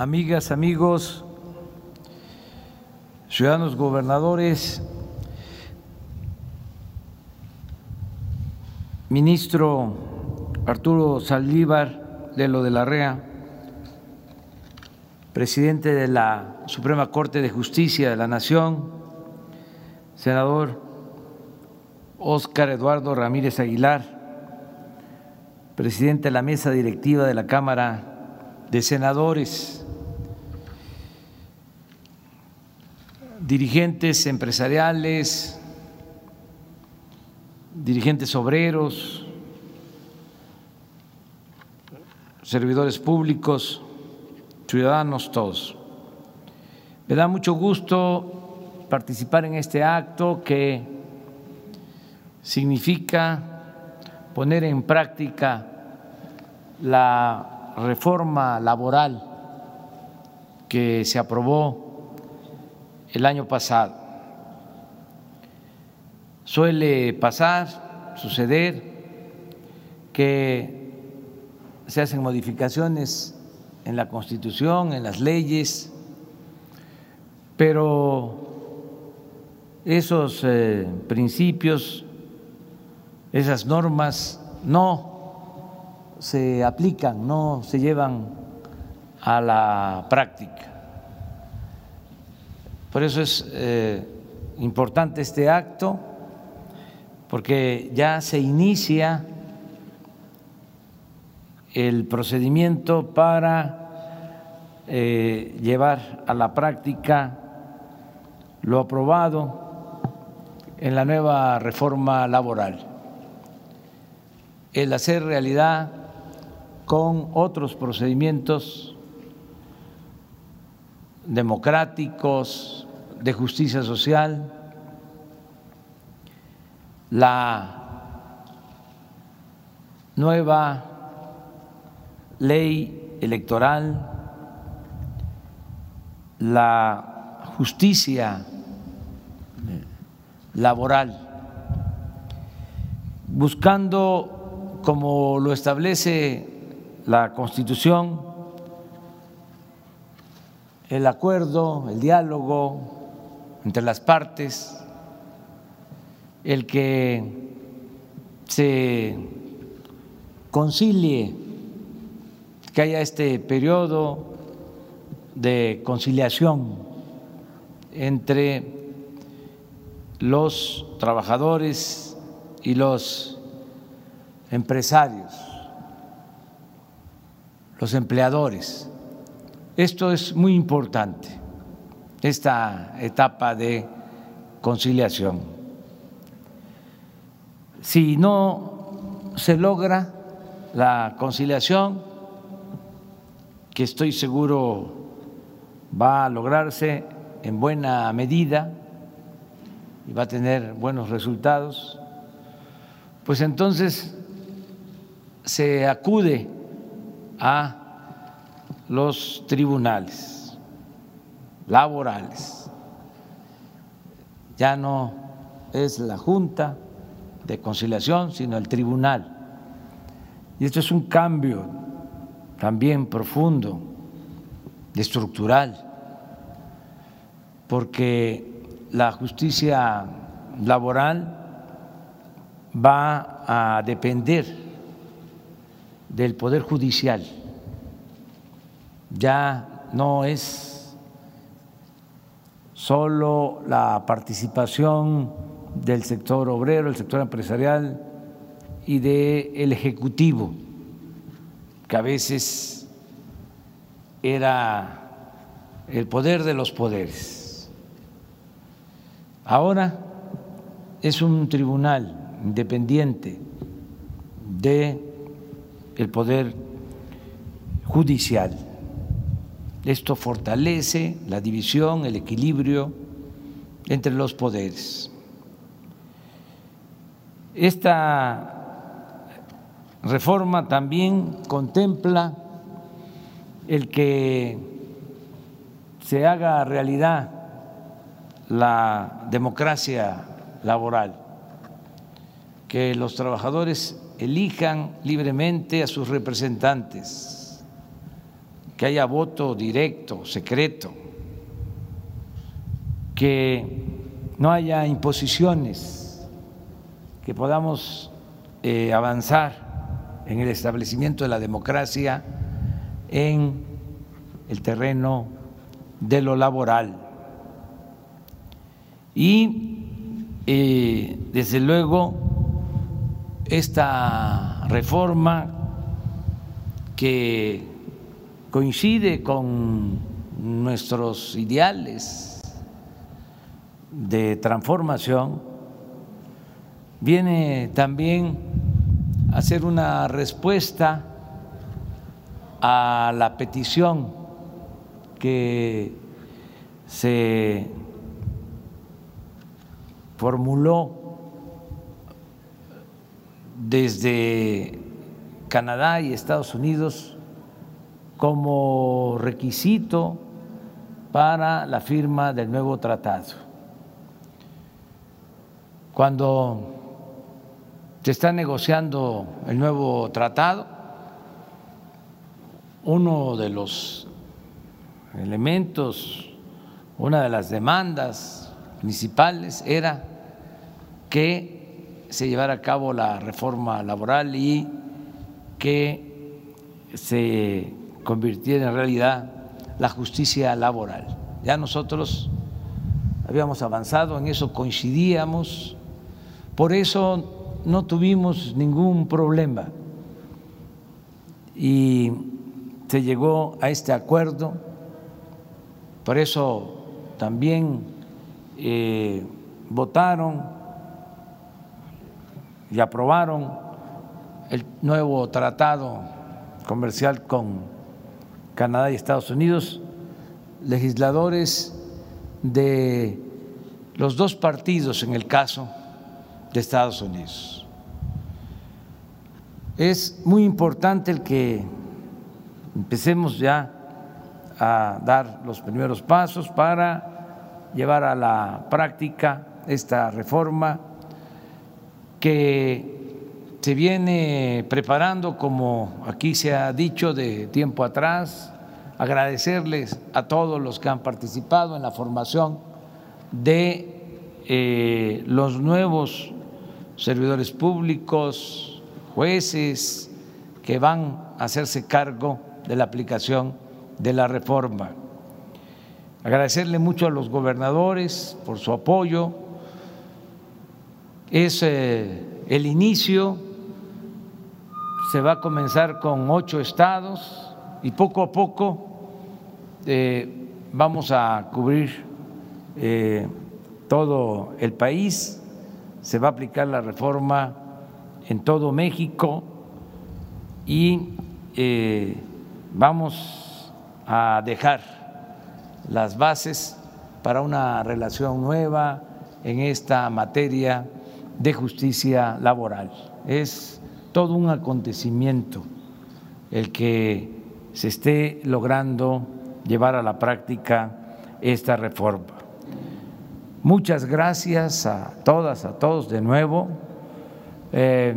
amigas, amigos, ciudadanos gobernadores, ministro Arturo Saldívar de lo de la REA, presidente de la Suprema Corte de Justicia de la Nación, senador Óscar Eduardo Ramírez Aguilar, presidente de la mesa directiva de la Cámara de Senadores, dirigentes empresariales, dirigentes obreros, servidores públicos, ciudadanos todos. Me da mucho gusto participar en este acto que significa poner en práctica la reforma laboral que se aprobó el año pasado. Suele pasar, suceder, que se hacen modificaciones en la Constitución, en las leyes, pero esos eh, principios, esas normas no se aplican, no se llevan a la práctica. Por eso es eh, importante este acto, porque ya se inicia el procedimiento para eh, llevar a la práctica lo aprobado en la nueva reforma laboral. El hacer realidad con otros procedimientos democráticos, de justicia social, la nueva ley electoral, la justicia laboral, buscando, como lo establece la Constitución, el acuerdo, el diálogo entre las partes, el que se concilie, que haya este periodo de conciliación entre los trabajadores y los empresarios los empleadores. Esto es muy importante, esta etapa de conciliación. Si no se logra la conciliación, que estoy seguro va a lograrse en buena medida y va a tener buenos resultados, pues entonces se acude a los tribunales laborales. Ya no es la Junta de Conciliación, sino el tribunal. Y esto es un cambio también profundo, estructural, porque la justicia laboral va a depender del Poder Judicial. Ya no es solo la participación del sector obrero, el sector empresarial y del Ejecutivo, que a veces era el poder de los poderes. Ahora es un tribunal independiente de el poder judicial. Esto fortalece la división, el equilibrio entre los poderes. Esta reforma también contempla el que se haga realidad la democracia laboral, que los trabajadores elijan libremente a sus representantes, que haya voto directo, secreto, que no haya imposiciones, que podamos eh, avanzar en el establecimiento de la democracia en el terreno de lo laboral. Y eh, desde luego esta reforma que coincide con nuestros ideales de transformación, viene también a ser una respuesta a la petición que se formuló desde Canadá y Estados Unidos como requisito para la firma del nuevo tratado. Cuando se está negociando el nuevo tratado, uno de los elementos, una de las demandas principales era que se llevara a cabo la reforma laboral y que se convirtiera en realidad la justicia laboral. Ya nosotros habíamos avanzado, en eso coincidíamos, por eso no tuvimos ningún problema. Y se llegó a este acuerdo, por eso también eh, votaron y aprobaron el nuevo tratado comercial con Canadá y Estados Unidos, legisladores de los dos partidos en el caso de Estados Unidos. Es muy importante el que empecemos ya a dar los primeros pasos para llevar a la práctica esta reforma que se viene preparando, como aquí se ha dicho de tiempo atrás, agradecerles a todos los que han participado en la formación de eh, los nuevos servidores públicos, jueces, que van a hacerse cargo de la aplicación de la reforma. Agradecerle mucho a los gobernadores por su apoyo. Es eh, el inicio se va a comenzar con ocho estados y poco a poco eh, vamos a cubrir eh, todo el país, se va a aplicar la reforma en todo México y eh, vamos a dejar las bases para una relación nueva en esta materia de justicia laboral. Es todo un acontecimiento el que se esté logrando llevar a la práctica esta reforma. Muchas gracias a todas, a todos de nuevo. Eh,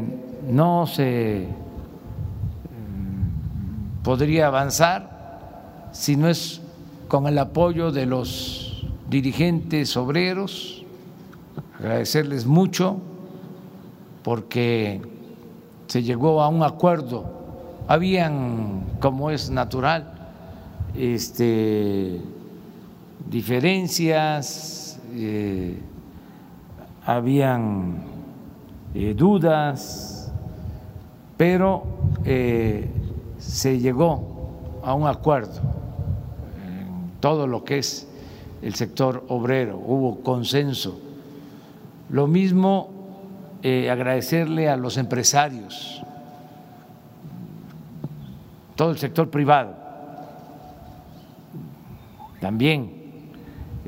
no se mm, podría avanzar si no es con el apoyo de los dirigentes obreros. Agradecerles mucho porque se llegó a un acuerdo. Habían, como es natural, este, diferencias, eh, habían eh, dudas, pero eh, se llegó a un acuerdo en todo lo que es el sector obrero, hubo consenso. Lo mismo eh, agradecerle a los empresarios, todo el sector privado, también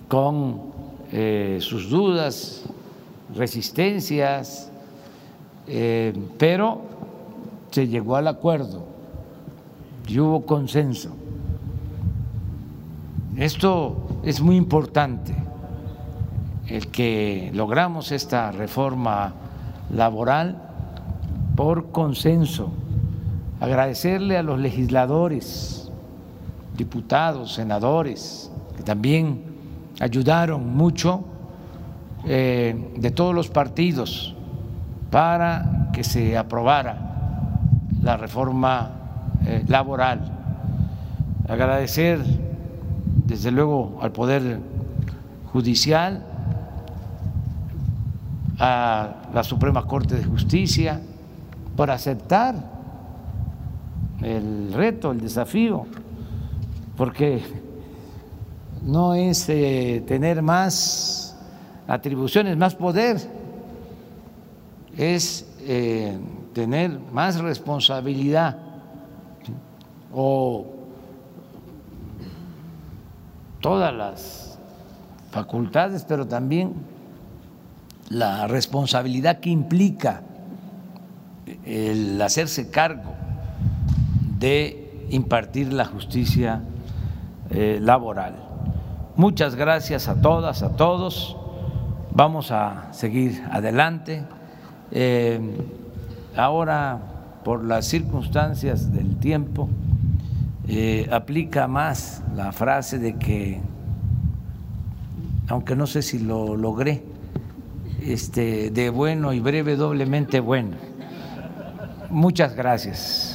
con eh, sus dudas, resistencias, eh, pero se llegó al acuerdo y hubo consenso. Esto es muy importante, el que logramos esta reforma laboral por consenso. Agradecerle a los legisladores diputados, senadores, que también ayudaron mucho eh, de todos los partidos para que se aprobara la reforma eh, laboral. Agradecer desde luego al Poder Judicial, a la Suprema Corte de Justicia, por aceptar el reto, el desafío, porque no es eh, tener más atribuciones, más poder, es eh, tener más responsabilidad o todas las facultades, pero también la responsabilidad que implica el hacerse cargo de impartir la justicia eh, laboral. Muchas gracias a todas, a todos. Vamos a seguir adelante. Eh, ahora, por las circunstancias del tiempo, eh, aplica más la frase de que, aunque no sé si lo logré, este, de bueno y breve doblemente bueno. Muchas gracias.